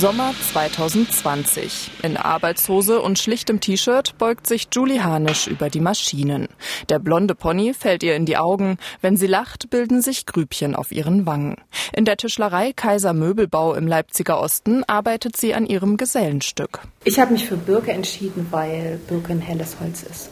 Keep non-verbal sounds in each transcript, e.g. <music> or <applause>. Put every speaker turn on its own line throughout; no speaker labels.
Sommer 2020. In Arbeitshose und schlichtem T-Shirt beugt sich Julie Hanisch über die Maschinen. Der blonde Pony fällt ihr in die Augen. Wenn sie lacht, bilden sich Grübchen auf ihren Wangen. In der Tischlerei Kaiser Möbelbau im Leipziger Osten arbeitet sie an ihrem Gesellenstück.
Ich habe mich für Birke entschieden, weil Birke ein helles Holz ist.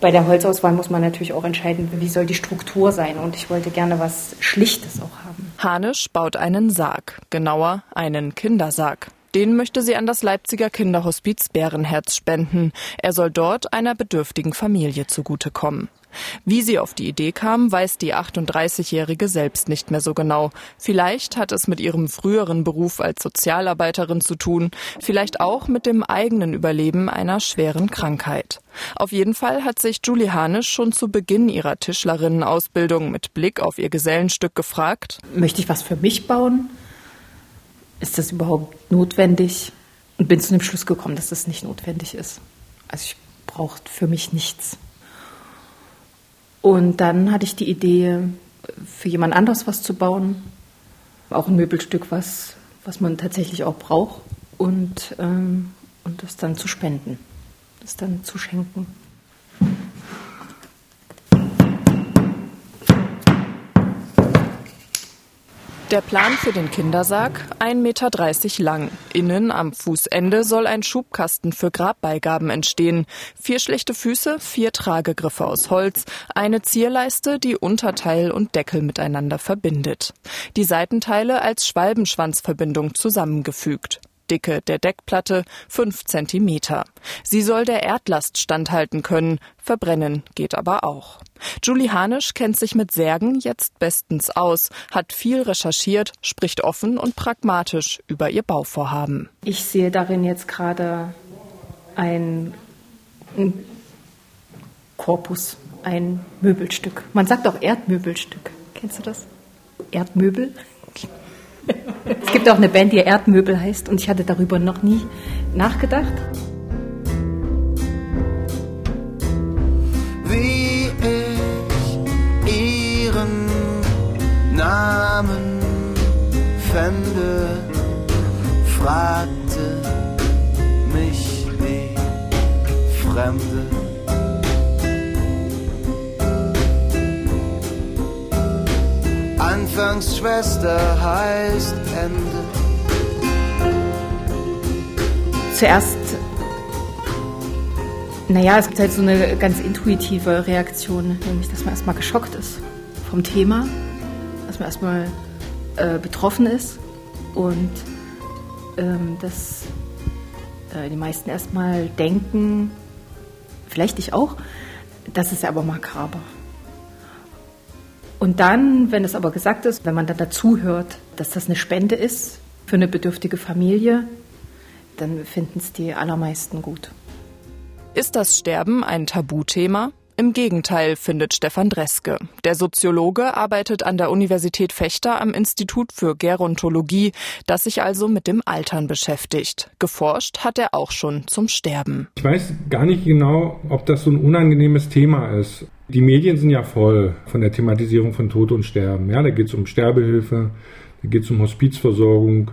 Bei der Holzauswahl muss man natürlich auch entscheiden, wie soll die Struktur sein. Und ich wollte gerne was Schlichtes auch haben.
Hanisch baut einen Sarg, genauer einen Kindersarg. Den möchte sie an das Leipziger Kinderhospiz Bärenherz spenden. Er soll dort einer bedürftigen Familie zugutekommen. Wie sie auf die Idee kam, weiß die 38-Jährige selbst nicht mehr so genau. Vielleicht hat es mit ihrem früheren Beruf als Sozialarbeiterin zu tun, vielleicht auch mit dem eigenen Überleben einer schweren Krankheit. Auf jeden Fall hat sich Julie Hanisch schon zu Beginn ihrer Tischlerinnenausbildung mit Blick auf ihr Gesellenstück gefragt,
möchte ich was für mich bauen? Ist das überhaupt notwendig? Und bin zu dem Schluss gekommen, dass das nicht notwendig ist. Also ich brauche für mich nichts. Und dann hatte ich die Idee, für jemand anderes was zu bauen. Auch ein Möbelstück, was, was man tatsächlich auch braucht. Und, ähm, und das dann zu spenden, das dann zu schenken.
Der Plan für den Kindersarg 1,30 Meter lang. Innen am Fußende soll ein Schubkasten für Grabbeigaben entstehen. Vier schlichte Füße, vier Tragegriffe aus Holz, eine Zierleiste, die Unterteil und Deckel miteinander verbindet. Die Seitenteile als Schwalbenschwanzverbindung zusammengefügt. Dicke der Deckplatte 5 cm. Sie soll der Erdlast standhalten können, verbrennen geht aber auch. Julie Hanisch kennt sich mit Särgen jetzt bestens aus, hat viel recherchiert, spricht offen und pragmatisch über ihr Bauvorhaben.
Ich sehe darin jetzt gerade ein, ein Korpus, ein Möbelstück. Man sagt auch Erdmöbelstück. Kennst du das? Erdmöbel? Es gibt auch eine Band, die Erdmöbel heißt und ich hatte darüber noch nie nachgedacht.
Wie ich ihren Namen fände, fragte mich die Fremde. Anfangsschwester heißt Ende.
Zuerst, naja, es gibt halt so eine ganz intuitive Reaktion, nämlich, dass man erstmal geschockt ist vom Thema, dass man erstmal äh, betroffen ist und ähm, dass äh, die meisten erstmal denken, vielleicht ich auch, das ist ja aber makaber. Und dann, wenn es aber gesagt ist, wenn man dann dazu hört, dass das eine Spende ist für eine bedürftige Familie, dann finden es die allermeisten gut.
Ist das Sterben ein Tabuthema? Im Gegenteil, findet Stefan Dreske. Der Soziologe arbeitet an der Universität Fechter am Institut für Gerontologie, das sich also mit dem Altern beschäftigt. Geforscht hat er auch schon zum Sterben.
Ich weiß gar nicht genau, ob das so ein unangenehmes Thema ist. Die Medien sind ja voll von der Thematisierung von Tod und Sterben. Ja, da geht es um Sterbehilfe, da geht es um Hospizversorgung,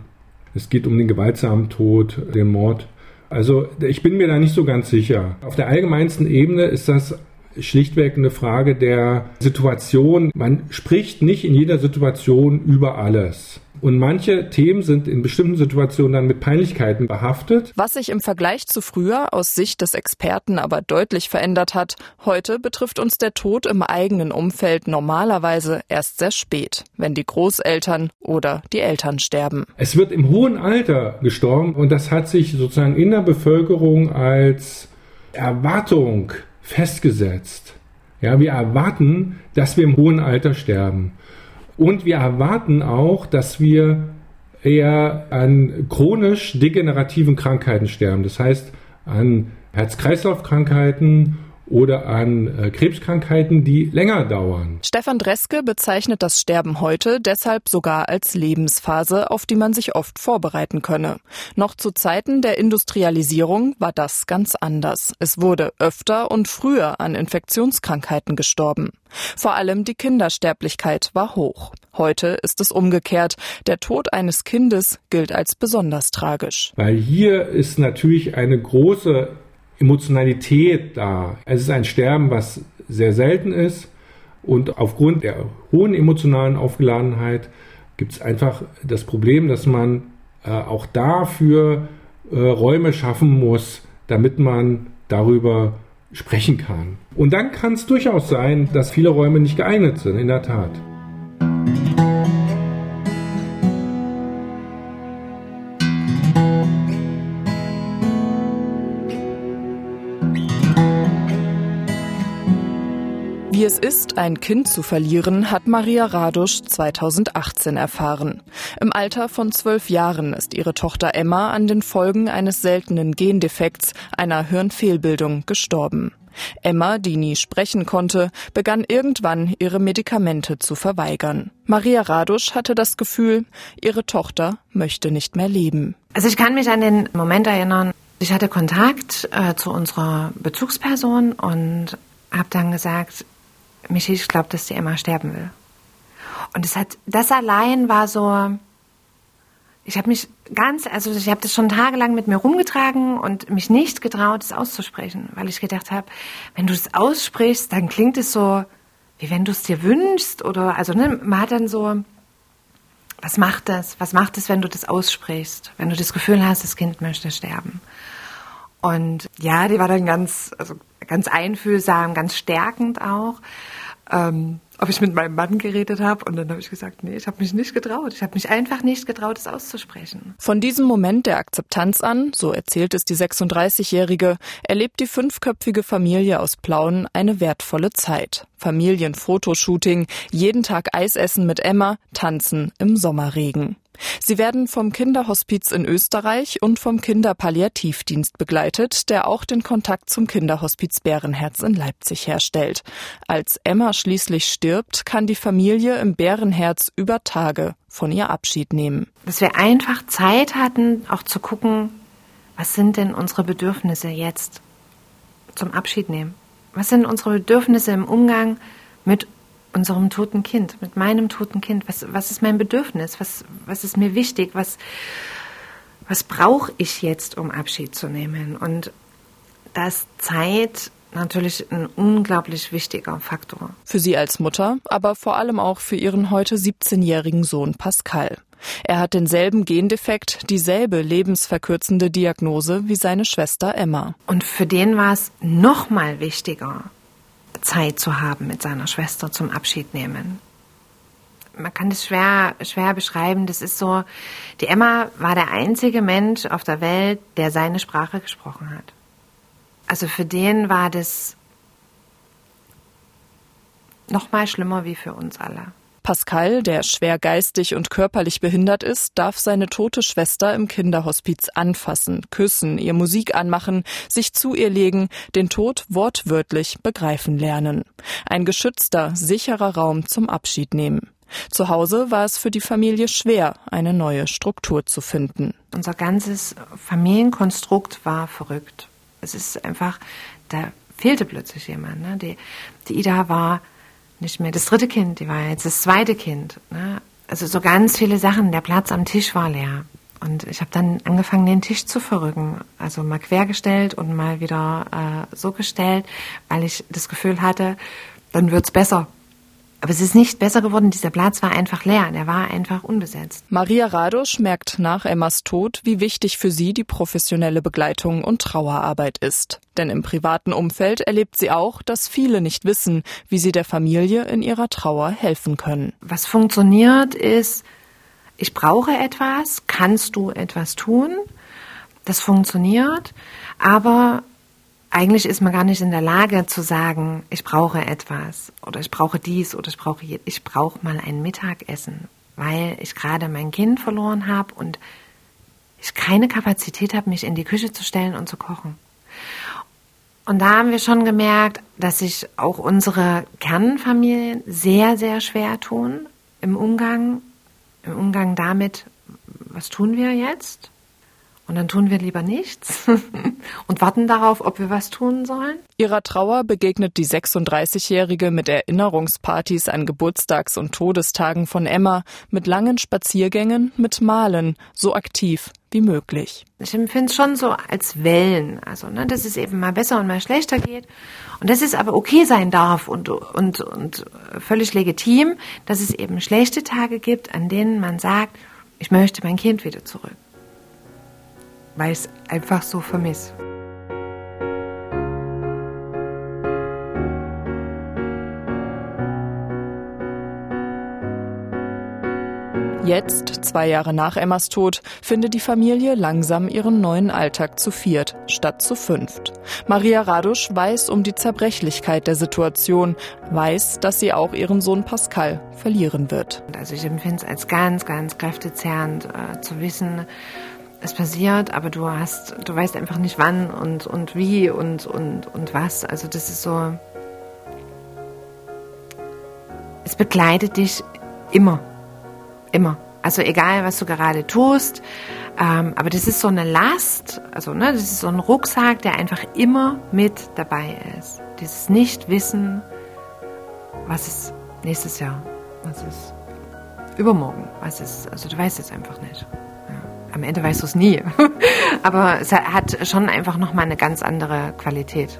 es geht um den gewaltsamen Tod, den Mord. Also ich bin mir da nicht so ganz sicher. Auf der allgemeinsten Ebene ist das schlichtweg eine Frage der Situation. Man spricht nicht in jeder Situation über alles. Und manche Themen sind in bestimmten Situationen dann mit Peinlichkeiten behaftet.
Was sich im Vergleich zu früher aus Sicht des Experten aber deutlich verändert hat, heute betrifft uns der Tod im eigenen Umfeld normalerweise erst sehr spät, wenn die Großeltern oder die Eltern sterben.
Es wird im hohen Alter gestorben und das hat sich sozusagen in der Bevölkerung als Erwartung festgesetzt. Ja, wir erwarten, dass wir im hohen Alter sterben. Und wir erwarten auch, dass wir eher an chronisch degenerativen Krankheiten sterben. Das heißt, an Herz-Kreislauf-Krankheiten oder an äh, Krebskrankheiten, die länger dauern.
Stefan Dreske bezeichnet das Sterben heute deshalb sogar als Lebensphase, auf die man sich oft vorbereiten könne. Noch zu Zeiten der Industrialisierung war das ganz anders. Es wurde öfter und früher an Infektionskrankheiten gestorben. Vor allem die Kindersterblichkeit war hoch. Heute ist es umgekehrt. Der Tod eines Kindes gilt als besonders tragisch.
Weil hier ist natürlich eine große Emotionalität da. Es ist ein Sterben, was sehr selten ist und aufgrund der hohen emotionalen Aufgeladenheit gibt es einfach das Problem, dass man äh, auch dafür äh, Räume schaffen muss, damit man darüber sprechen kann. Und dann kann es durchaus sein, dass viele Räume nicht geeignet sind, in der Tat.
Wie es ist, ein Kind zu verlieren, hat Maria Radusch 2018 erfahren. Im Alter von zwölf Jahren ist ihre Tochter Emma an den Folgen eines seltenen Gendefekts, einer Hirnfehlbildung, gestorben. Emma, die nie sprechen konnte, begann irgendwann ihre Medikamente zu verweigern. Maria Radusch hatte das Gefühl, ihre Tochter möchte nicht mehr leben.
Also ich kann mich an den Moment erinnern, ich hatte Kontakt äh, zu unserer Bezugsperson und habe dann gesagt, Michi, ich glaube, dass die Emma sterben will. Und es hat, das allein war so, ich habe mich ganz, also ich habe das schon tagelang mit mir rumgetragen und mich nicht getraut, es auszusprechen, weil ich gedacht habe, wenn du es aussprichst, dann klingt es so, wie wenn du es dir wünschst oder, also ne, man hat dann so, was macht das? Was macht es, wenn du das aussprichst? Wenn du das Gefühl hast, das Kind möchte sterben? Und ja, die war dann ganz, also ganz einfühlsam, ganz stärkend auch. Ähm, ob ich mit meinem Mann geredet habe und dann habe ich gesagt, nee, ich habe mich nicht getraut. Ich habe mich einfach nicht getraut, es auszusprechen.
Von diesem Moment der Akzeptanz an, so erzählt es die 36-Jährige, erlebt die fünfköpfige Familie aus Plauen eine wertvolle Zeit. Familienfotoshooting, jeden Tag Eisessen mit Emma, tanzen im Sommerregen. Sie werden vom Kinderhospiz in Österreich und vom Kinderpalliativdienst begleitet, der auch den Kontakt zum Kinderhospiz Bärenherz in Leipzig herstellt. Als Emma schließlich stirbt, kann die Familie im Bärenherz über Tage von ihr Abschied nehmen.
Dass wir einfach Zeit hatten, auch zu gucken, was sind denn unsere Bedürfnisse jetzt zum Abschied nehmen? Was sind unsere Bedürfnisse im Umgang mit unserem toten Kind, mit meinem toten Kind. Was, was ist mein Bedürfnis? Was, was ist mir wichtig? Was, was brauche ich jetzt, um Abschied zu nehmen? Und das Zeit natürlich ein unglaublich wichtiger Faktor.
Für sie als Mutter, aber vor allem auch für ihren heute 17-jährigen Sohn Pascal. Er hat denselben Gendefekt, dieselbe lebensverkürzende Diagnose wie seine Schwester Emma.
Und für den war es noch mal wichtiger, Zeit zu haben mit seiner Schwester zum Abschied nehmen. Man kann das schwer, schwer beschreiben. Das ist so, die Emma war der einzige Mensch auf der Welt, der seine Sprache gesprochen hat. Also für den war das noch mal schlimmer wie für uns alle.
Pascal, der schwer geistig und körperlich behindert ist, darf seine tote Schwester im Kinderhospiz anfassen, küssen, ihr Musik anmachen, sich zu ihr legen, den Tod wortwörtlich begreifen lernen. Ein geschützter, sicherer Raum zum Abschied nehmen. Zu Hause war es für die Familie schwer, eine neue Struktur zu finden.
Unser ganzes Familienkonstrukt war verrückt. Es ist einfach, da fehlte plötzlich jemand. Ne? Die, die Ida war nicht mehr das dritte Kind, die war jetzt das zweite Kind. Ne? Also so ganz viele Sachen. Der Platz am Tisch war leer. Und ich habe dann angefangen, den Tisch zu verrücken. Also mal quergestellt und mal wieder äh, so gestellt, weil ich das Gefühl hatte, dann wird's besser. Aber es ist nicht besser geworden. Dieser Platz war einfach leer. Der war einfach unbesetzt.
Maria Radosch merkt nach Emmas Tod, wie wichtig für sie die professionelle Begleitung und Trauerarbeit ist. Denn im privaten Umfeld erlebt sie auch, dass viele nicht wissen, wie sie der Familie in ihrer Trauer helfen können.
Was funktioniert ist, ich brauche etwas, kannst du etwas tun? Das funktioniert, aber eigentlich ist man gar nicht in der Lage zu sagen, ich brauche etwas oder ich brauche dies oder ich brauche ich brauche mal ein Mittagessen, weil ich gerade mein Kind verloren habe und ich keine Kapazität habe, mich in die Küche zu stellen und zu kochen. Und da haben wir schon gemerkt, dass sich auch unsere Kernfamilien sehr, sehr schwer tun im Umgang, im Umgang damit, was tun wir jetzt? Und dann tun wir lieber nichts <laughs> und warten darauf, ob wir was tun sollen.
Ihrer Trauer begegnet die 36-Jährige mit Erinnerungspartys an Geburtstags- und Todestagen von Emma, mit langen Spaziergängen, mit Malen, so aktiv wie möglich.
Ich empfinde es schon so als Wellen, also ne, dass es eben mal besser und mal schlechter geht und dass es aber okay sein darf und, und, und völlig legitim, dass es eben schlechte Tage gibt, an denen man sagt, ich möchte mein Kind wieder zurück weil ich es einfach so vermisse.
Jetzt, zwei Jahre nach Emmas Tod, findet die Familie langsam ihren neuen Alltag zu viert statt zu fünft. Maria Radusch weiß um die Zerbrechlichkeit der Situation, weiß, dass sie auch ihren Sohn Pascal verlieren wird.
Also ich empfinde es als ganz, ganz kräftezehrend äh, zu wissen, es passiert, aber du hast, du weißt einfach nicht wann und, und wie und, und, und was. Also das ist so, es begleitet dich immer, immer. Also egal, was du gerade tust, ähm, aber das ist so eine Last, also ne, das ist so ein Rucksack, der einfach immer mit dabei ist. Dieses Nicht-Wissen, was ist nächstes Jahr, was ist übermorgen, was ist, also du weißt es einfach nicht am Ende weißt du es nie. <laughs> Aber es hat schon einfach nochmal eine ganz andere Qualität.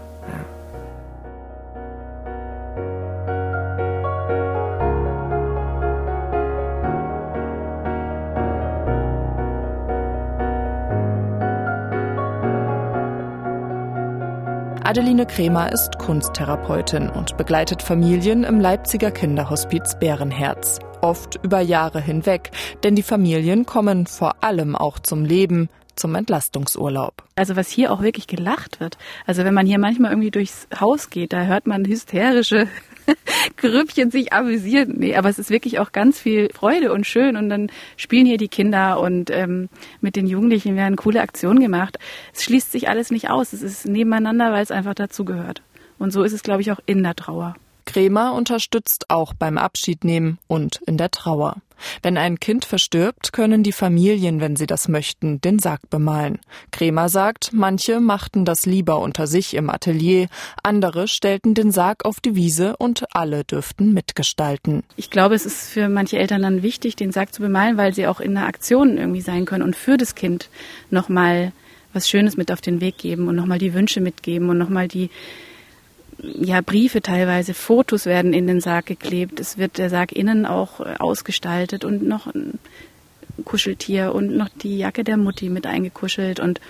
Adeline Kremer ist Kunsttherapeutin und begleitet Familien im Leipziger Kinderhospiz Bärenherz oft über Jahre hinweg, denn die Familien kommen vor allem auch zum Leben, zum Entlastungsurlaub.
Also was hier auch wirklich gelacht wird. Also wenn man hier manchmal irgendwie durchs Haus geht, da hört man hysterische <laughs> Grüppchen sich amüsieren. Nee, aber es ist wirklich auch ganz viel Freude und schön und dann spielen hier die Kinder und ähm, mit den Jugendlichen werden coole Aktionen gemacht. Es schließt sich alles nicht aus. Es ist nebeneinander, weil es einfach dazugehört. Und so ist es, glaube ich, auch in der Trauer.
Kremer unterstützt auch beim Abschiednehmen und in der Trauer. Wenn ein Kind verstirbt, können die Familien, wenn sie das möchten, den Sarg bemalen. Kremer sagt, manche machten das lieber unter sich im Atelier, andere stellten den Sarg auf die Wiese und alle dürften mitgestalten.
Ich glaube, es ist für manche Eltern dann wichtig, den Sarg zu bemalen, weil sie auch in einer Aktion irgendwie sein können und für das Kind nochmal was Schönes mit auf den Weg geben und nochmal die Wünsche mitgeben und nochmal die ja, Briefe teilweise, Fotos werden in den Sarg geklebt. Es wird der Sarg innen auch äh, ausgestaltet und noch ein Kuscheltier und noch die Jacke der Mutti mit eingekuschelt und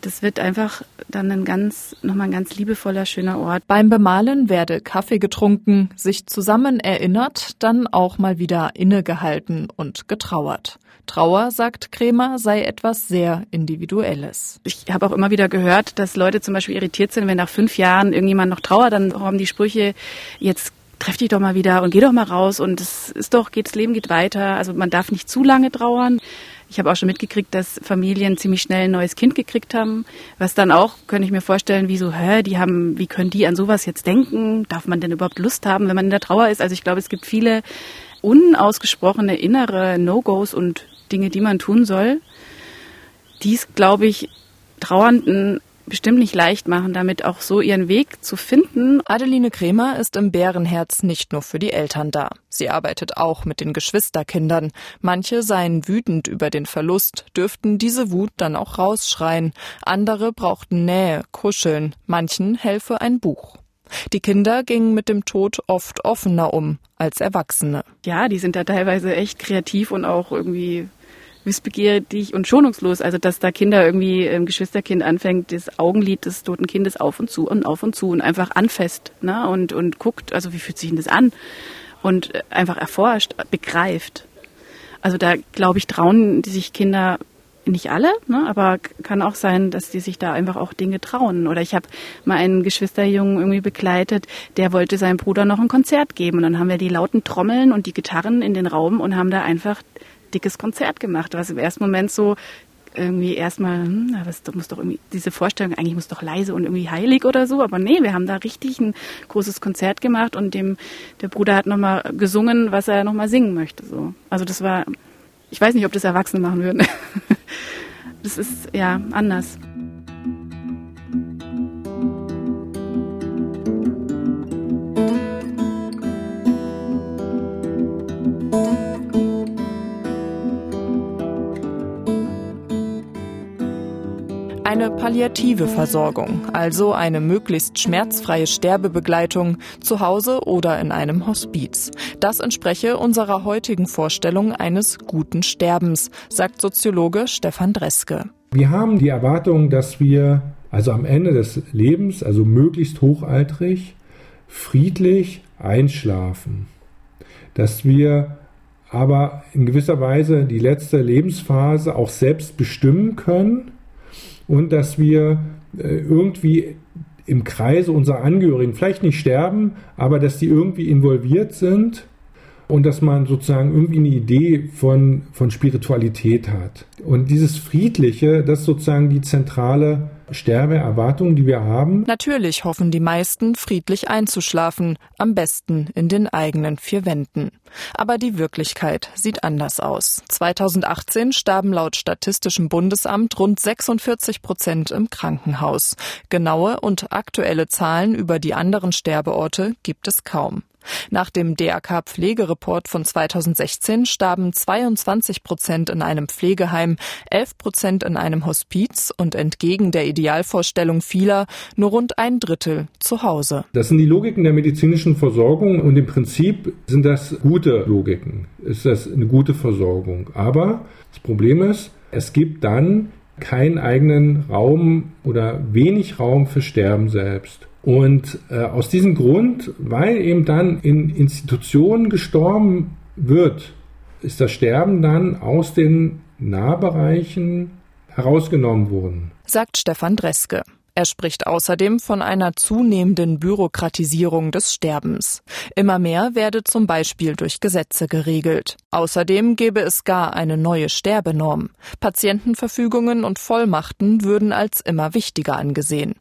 das wird einfach dann ein ganz, nochmal ein ganz liebevoller, schöner Ort.
Beim Bemalen werde Kaffee getrunken, sich zusammen erinnert, dann auch mal wieder innegehalten und getrauert. Trauer, sagt Kremer, sei etwas sehr Individuelles.
Ich habe auch immer wieder gehört, dass Leute zum Beispiel irritiert sind, wenn nach fünf Jahren irgendjemand noch trauert, dann haben die Sprüche, jetzt treff dich doch mal wieder und geh doch mal raus und es ist doch, geht, das Leben geht weiter. Also man darf nicht zu lange trauern. Ich habe auch schon mitgekriegt, dass Familien ziemlich schnell ein neues Kind gekriegt haben, was dann auch, könnte ich mir vorstellen, wie so, hä, die haben, wie können die an sowas jetzt denken? Darf man denn überhaupt Lust haben, wenn man in der Trauer ist? Also ich glaube, es gibt viele unausgesprochene innere No-Gos und Dinge, die man tun soll, dies, glaube ich, Trauernden bestimmt nicht leicht machen, damit auch so ihren Weg zu finden.
Adeline Kremer ist im Bärenherz nicht nur für die Eltern da. Sie arbeitet auch mit den Geschwisterkindern. Manche seien wütend über den Verlust, dürften diese Wut dann auch rausschreien. Andere brauchten Nähe, Kuscheln. Manchen helfe ein Buch. Die Kinder gingen mit dem Tod oft offener um als Erwachsene.
Ja, die sind da teilweise echt kreativ und auch irgendwie wissbegierig und schonungslos. Also dass da Kinder irgendwie ein Geschwisterkind anfängt, das Augenlid des toten Kindes auf und zu und auf und zu und einfach anfasst ne? und, und guckt, also wie fühlt sich denn das an? Und einfach erforscht, begreift. Also da, glaube ich, trauen die sich Kinder nicht alle, ne, aber kann auch sein, dass die sich da einfach auch Dinge trauen. Oder ich habe mal einen Geschwisterjungen irgendwie begleitet, der wollte seinem Bruder noch ein Konzert geben. Und dann haben wir die lauten Trommeln und die Gitarren in den Raum und haben da einfach dickes Konzert gemacht, was im ersten Moment so irgendwie erstmal, hm, das muss doch irgendwie, diese Vorstellung, eigentlich muss doch leise und irgendwie heilig oder so, aber nee, wir haben da richtig ein großes Konzert gemacht und dem, der Bruder hat nochmal gesungen, was er nochmal singen möchte, so. Also das war, ich weiß nicht, ob das Erwachsene machen würden. <laughs> das ist, ja, anders.
Eine palliative Versorgung, also eine möglichst schmerzfreie Sterbebegleitung zu Hause oder in einem Hospiz. Das entspreche unserer heutigen Vorstellung eines guten Sterbens, sagt Soziologe Stefan Dreske.
Wir haben die Erwartung, dass wir also am Ende des Lebens, also möglichst hochaltrig, friedlich einschlafen. Dass wir aber in gewisser Weise die letzte Lebensphase auch selbst bestimmen können und dass wir äh, irgendwie im Kreise unserer Angehörigen vielleicht nicht sterben, aber dass die irgendwie involviert sind und dass man sozusagen irgendwie eine Idee von, von Spiritualität hat. Und dieses Friedliche, das ist sozusagen die zentrale Sterbeerwartung, die wir haben.
Natürlich hoffen die meisten, friedlich einzuschlafen, am besten in den eigenen vier Wänden. Aber die Wirklichkeit sieht anders aus. 2018 starben laut Statistischem Bundesamt rund 46 Prozent im Krankenhaus. Genaue und aktuelle Zahlen über die anderen Sterbeorte gibt es kaum. Nach dem DAK Pflegereport von 2016 starben 22 Prozent in einem Pflegeheim, 11 Prozent in einem Hospiz und entgegen der Idealvorstellung vieler nur rund ein Drittel zu Hause.
Das sind die Logiken der medizinischen Versorgung und im Prinzip sind das gute Logiken. Ist das eine gute Versorgung. Aber das Problem ist, es gibt dann keinen eigenen Raum oder wenig Raum für Sterben selbst. Und äh, aus diesem Grund, weil eben dann in Institutionen gestorben wird, ist das Sterben dann aus den Nahbereichen herausgenommen worden.
Sagt Stefan Dreske. Er spricht außerdem von einer zunehmenden Bürokratisierung des Sterbens. Immer mehr werde zum Beispiel durch Gesetze geregelt. Außerdem gäbe es gar eine neue Sterbenorm. Patientenverfügungen und Vollmachten würden als immer wichtiger angesehen.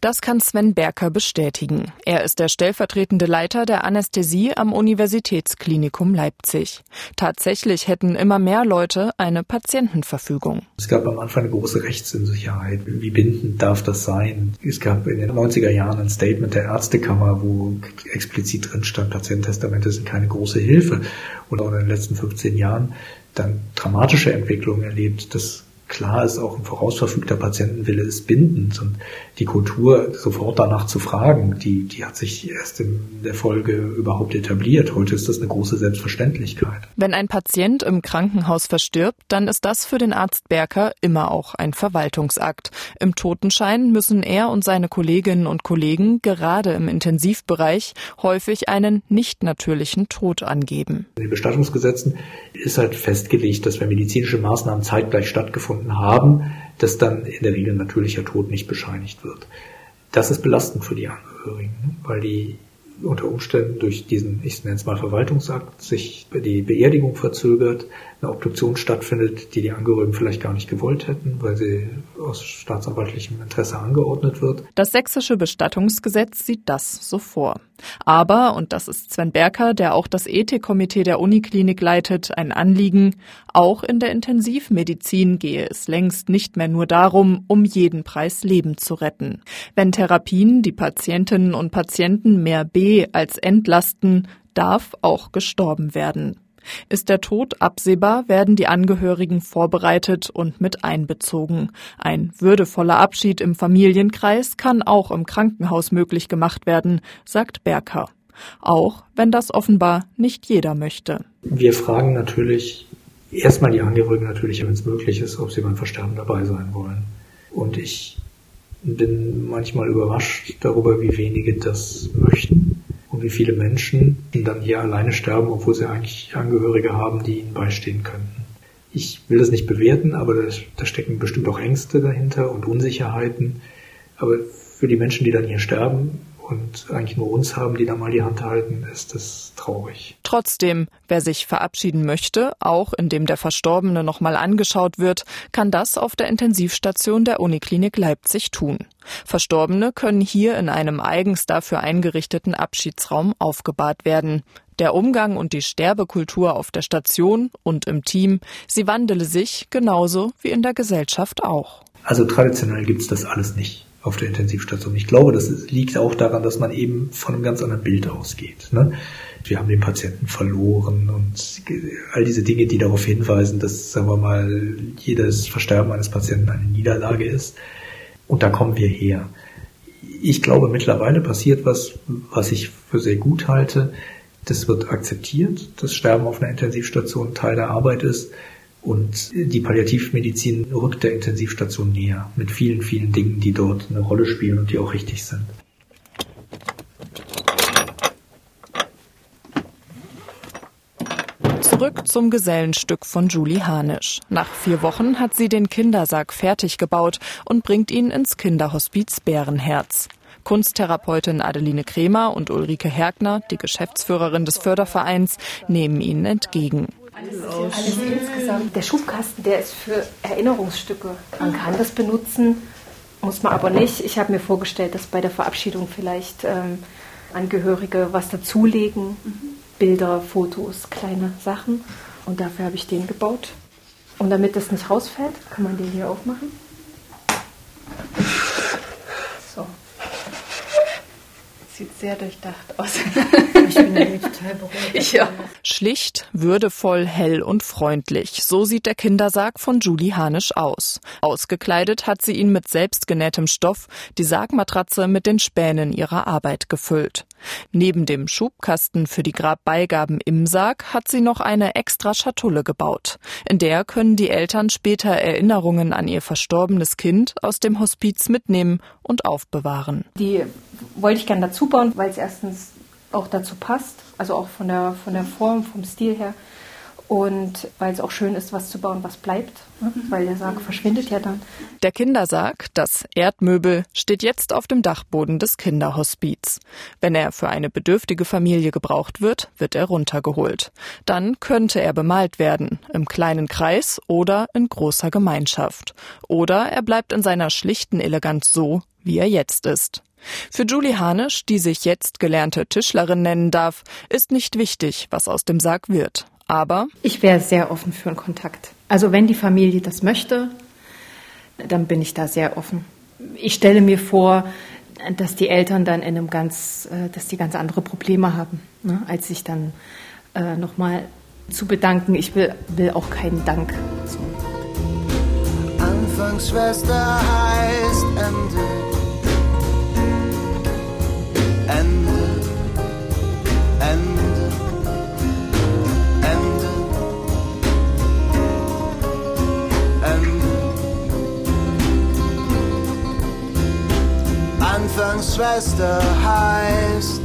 Das kann Sven Berker bestätigen. Er ist der stellvertretende Leiter der Anästhesie am Universitätsklinikum Leipzig. Tatsächlich hätten immer mehr Leute eine Patientenverfügung.
Es gab am Anfang eine große Rechtsunsicherheit. Wie bindend darf das sein? Es gab in den 90er Jahren ein Statement der Ärztekammer, wo explizit drin stand, Patiententestamente sind keine große Hilfe. Und auch in den letzten 15 Jahren dann dramatische Entwicklungen erlebt, dass klar ist, auch ein vorausverfügter Patientenwille ist bindend und die Kultur sofort danach zu fragen, die, die hat sich erst in der Folge überhaupt etabliert. Heute ist das eine große Selbstverständlichkeit.
Wenn ein Patient im Krankenhaus verstirbt, dann ist das für den Arzt Berker immer auch ein Verwaltungsakt. Im Totenschein müssen er und seine Kolleginnen und Kollegen gerade im Intensivbereich häufig einen nicht natürlichen Tod angeben.
In den Bestattungsgesetzen ist halt festgelegt, dass wenn medizinische Maßnahmen zeitgleich stattgefunden gefunden haben, dass dann in der Regel natürlicher Tod nicht bescheinigt wird. Das ist belastend für die Angehörigen, weil die unter Umständen durch diesen, ich nenne es mal Verwaltungsakt, sich die Beerdigung verzögert, eine Obduktion stattfindet, die die Angehörigen vielleicht gar nicht gewollt hätten, weil sie aus staatsanwaltlichem Interesse angeordnet wird.
Das sächsische Bestattungsgesetz sieht das so vor. Aber, und das ist Sven Berker, der auch das Ethikkomitee der Uniklinik leitet, ein Anliegen, auch in der Intensivmedizin gehe es längst nicht mehr nur darum, um jeden Preis Leben zu retten. Wenn Therapien die Patientinnen und Patienten mehr B als entlasten, darf auch gestorben werden. Ist der Tod absehbar, werden die Angehörigen vorbereitet und mit einbezogen. Ein würdevoller Abschied im Familienkreis kann auch im Krankenhaus möglich gemacht werden, sagt Berker. Auch wenn das offenbar nicht jeder möchte.
Wir fragen natürlich erstmal die Angehörigen natürlich, wenn es möglich ist, ob sie beim Versterben dabei sein wollen. Und ich bin manchmal überrascht darüber, wie wenige das möchten und wie viele Menschen dann hier alleine sterben, obwohl sie eigentlich Angehörige haben, die ihnen beistehen könnten. Ich will das nicht bewerten, aber da, stecken bestimmt auch Ängste dahinter und Unsicherheiten. Aber für die Menschen, die dann hier sterben und eigentlich nur uns haben, die da mal die Hand halten, ist das traurig.
Trotzdem, wer sich verabschieden möchte, auch indem der Verstorbene nochmal angeschaut wird, kann das auf der Intensivstation der Uniklinik Leipzig tun. Verstorbene können hier in einem eigens dafür eingerichteten Abschiedsraum aufgebahrt werden. Der Umgang und die Sterbekultur auf der Station und im Team, sie wandele sich genauso wie in der Gesellschaft auch.
Also traditionell gibt's das alles nicht auf der Intensivstation. Ich glaube, das liegt auch daran, dass man eben von einem ganz anderen Bild ausgeht. Ne? Wir haben den Patienten verloren und all diese Dinge, die darauf hinweisen, dass, sagen wir mal, jedes Versterben eines Patienten eine Niederlage ist. Und da kommen wir her. Ich glaube, mittlerweile passiert was, was ich für sehr gut halte. Das wird akzeptiert, dass Sterben auf einer Intensivstation Teil der Arbeit ist. Und die Palliativmedizin rückt der Intensivstation näher mit vielen, vielen Dingen, die dort eine Rolle spielen und die auch richtig sind.
Zurück zum Gesellenstück von Julie Hanisch. Nach vier Wochen hat sie den Kindersack fertig gebaut und bringt ihn ins Kinderhospiz Bärenherz. Kunsttherapeutin Adeline Kremer und Ulrike Hergner, die Geschäftsführerin des Fördervereins, nehmen ihn entgegen.
Alles, alles insgesamt. Der Schubkasten, der ist für Erinnerungsstücke. Man kann das benutzen, muss man aber nicht. Ich habe mir vorgestellt, dass bei der Verabschiedung vielleicht ähm, Angehörige was dazulegen. Bilder, Fotos, kleine Sachen. Und dafür habe ich den gebaut. Und damit das nicht rausfällt, kann man den hier aufmachen. Sieht sehr durchdacht aus. ich bin total beruhigt. Ja.
Schlicht, würdevoll, hell und freundlich. So sieht der Kindersarg von Julie Hanisch aus. Ausgekleidet hat sie ihn mit selbstgenähtem Stoff, die Sargmatratze mit den Spänen ihrer Arbeit gefüllt. Neben dem Schubkasten für die Grabbeigaben im Sarg hat sie noch eine extra Schatulle gebaut. In der können die Eltern später Erinnerungen an ihr verstorbenes Kind aus dem Hospiz mitnehmen und aufbewahren.
Die wollte ich gerne dazu bauen, weil es erstens auch dazu passt, also auch von der, von der Form, vom Stil her. Und weil es auch schön ist, was zu bauen, was bleibt, ne? weil der Sarg verschwindet ja dann.
Der Kindersarg, das Erdmöbel, steht jetzt auf dem Dachboden des Kinderhospiz. Wenn er für eine bedürftige Familie gebraucht wird, wird er runtergeholt. Dann könnte er bemalt werden, im kleinen Kreis oder in großer Gemeinschaft. Oder er bleibt in seiner schlichten Eleganz so, wie er jetzt ist. Für Julie Hanisch, die sich jetzt gelernte Tischlerin nennen darf, ist nicht wichtig, was aus dem Sarg wird. Aber
ich wäre sehr offen für einen Kontakt. Also wenn die Familie das möchte, dann bin ich da sehr offen. Ich stelle mir vor, dass die Eltern dann in einem ganz, dass die ganz andere Probleme haben, ne, als sich dann äh, nochmal zu bedanken. Ich will, will auch keinen Dank. So.
Anfangsschwester heißt Ende. Ende. Ende. Anfangsschwester heißt